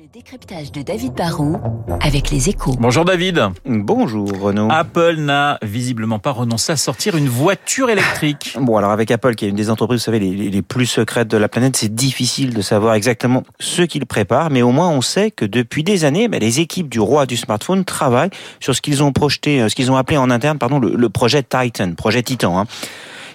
Le décryptage de David Barrault avec les échos. Bonjour David. Bonjour Renaud. Apple n'a visiblement pas renoncé à sortir une voiture électrique. Bon alors avec Apple qui est une des entreprises vous savez les, les plus secrètes de la planète, c'est difficile de savoir exactement ce qu'il prépare, mais au moins on sait que depuis des années, ben, les équipes du roi du smartphone travaillent sur ce qu'ils ont projeté, euh, ce qu'ils ont appelé en interne, pardon, le, le projet Titan, projet Titan. Hein.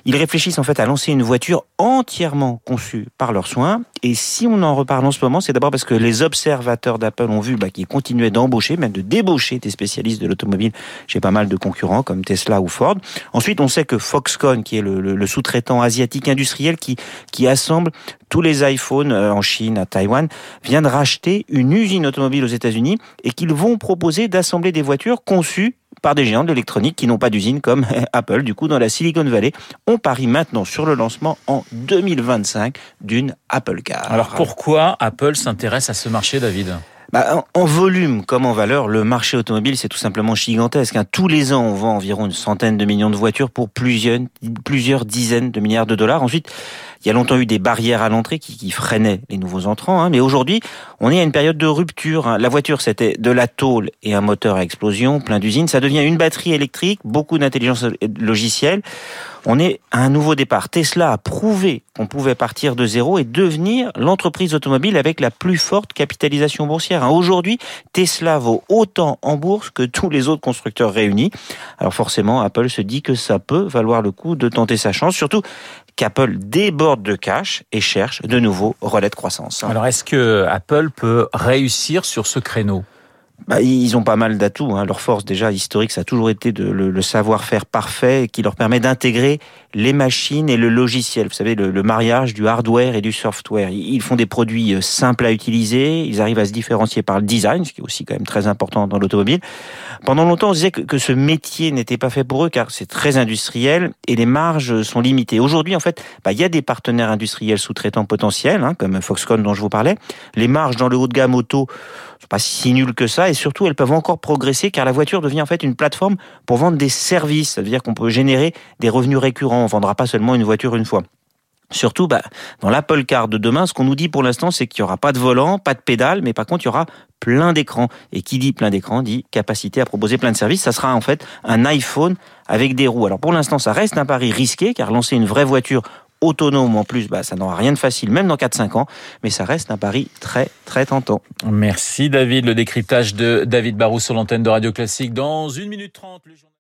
Ils réfléchissent en fait à lancer une voiture entièrement conçue par leurs soins. Et si on en reparle en ce moment, c'est d'abord parce que les observateurs d'Apple ont vu bah, qu'ils continuaient d'embaucher, même de débaucher des spécialistes de l'automobile chez pas mal de concurrents comme Tesla ou Ford. Ensuite, on sait que Foxconn, qui est le, sous-traitant asiatique industriel qui, qui assemble tous les iPhones euh, en Chine, à Taïwan, vient de racheter une usine automobile aux États-Unis et qu'ils vont proposer d'assembler des voitures conçues par des géants de l'électronique qui n'ont pas d'usine comme Apple. Du coup, dans la Silicon Valley, on parie maintenant sur le lancement en 2025 d'une Apple Car. Alors pourquoi Apple s'intéresse à ce marché, David? Bah, en, volume comme en valeur, le marché automobile, c'est tout simplement gigantesque. Hein. Tous les ans, on vend environ une centaine de millions de voitures pour plusieurs, plusieurs dizaines de milliards de dollars. Ensuite, il y a longtemps eu des barrières à l'entrée qui, freinaient les nouveaux entrants. Hein. Mais aujourd'hui, on est à une période de rupture. Hein. La voiture, c'était de la tôle et un moteur à explosion, plein d'usines. Ça devient une batterie électrique, beaucoup d'intelligence logicielle. On est à un nouveau départ. Tesla a prouvé qu'on pouvait partir de zéro et devenir l'entreprise automobile avec la plus forte capitalisation boursière. Hein. Aujourd'hui, Tesla vaut autant en bourse que tous les autres constructeurs réunis. Alors forcément, Apple se dit que ça peut valoir le coup de tenter sa chance, surtout qu'Apple déborde de cash et cherche de nouveaux relais de croissance. Alors est-ce que Apple peut réussir sur ce créneau? Bah, ils ont pas mal d'atouts. Hein. Leur force déjà historique, ça a toujours été le, savoir-faire parfait qui leur permet d'intégrer les machines et le logiciel. Vous savez, le, mariage du hardware et du software. Ils font des produits euh, simples à utiliser. Ils arrivent à se différencier par le design, ce qui est aussi quand même très important dans l'automobile. Pendant longtemps, on disait que, que ce métier n'était pas fait pour eux car c'est très industriel et les marges sont limitées. Aujourd'hui, en fait, bah, il y a des partenaires industriels sous-traitants potentiels, hein, comme Foxconn dont je vous parlais. Les marges dans le haut de gamme auto pas si nulles que ça et surtout elles peuvent encore progresser car la voiture devient en fait une plateforme pour vendre des services. Ça veut dire qu'on peut générer des revenus récurrents. On vendra pas seulement une voiture une fois. Surtout, bah, dans l'Apple Car de demain, ce qu'on nous dit pour l'instant, c'est qu'il n'y aura pas de volant, pas de pédale, mais par contre, il y aura plein d'écrans. Et qui dit plein d'écrans dit capacité à proposer plein de services. Ça sera en fait un iPhone avec des roues. Alors pour l'instant, ça reste un pari risqué, car lancer une vraie voiture autonome en plus, bah, ça n'aura rien de facile, même dans 4-5 ans, mais ça reste un pari très très tentant. Merci David, le décryptage de David Barou sur l'antenne de Radio Classique dans 1 minute 30.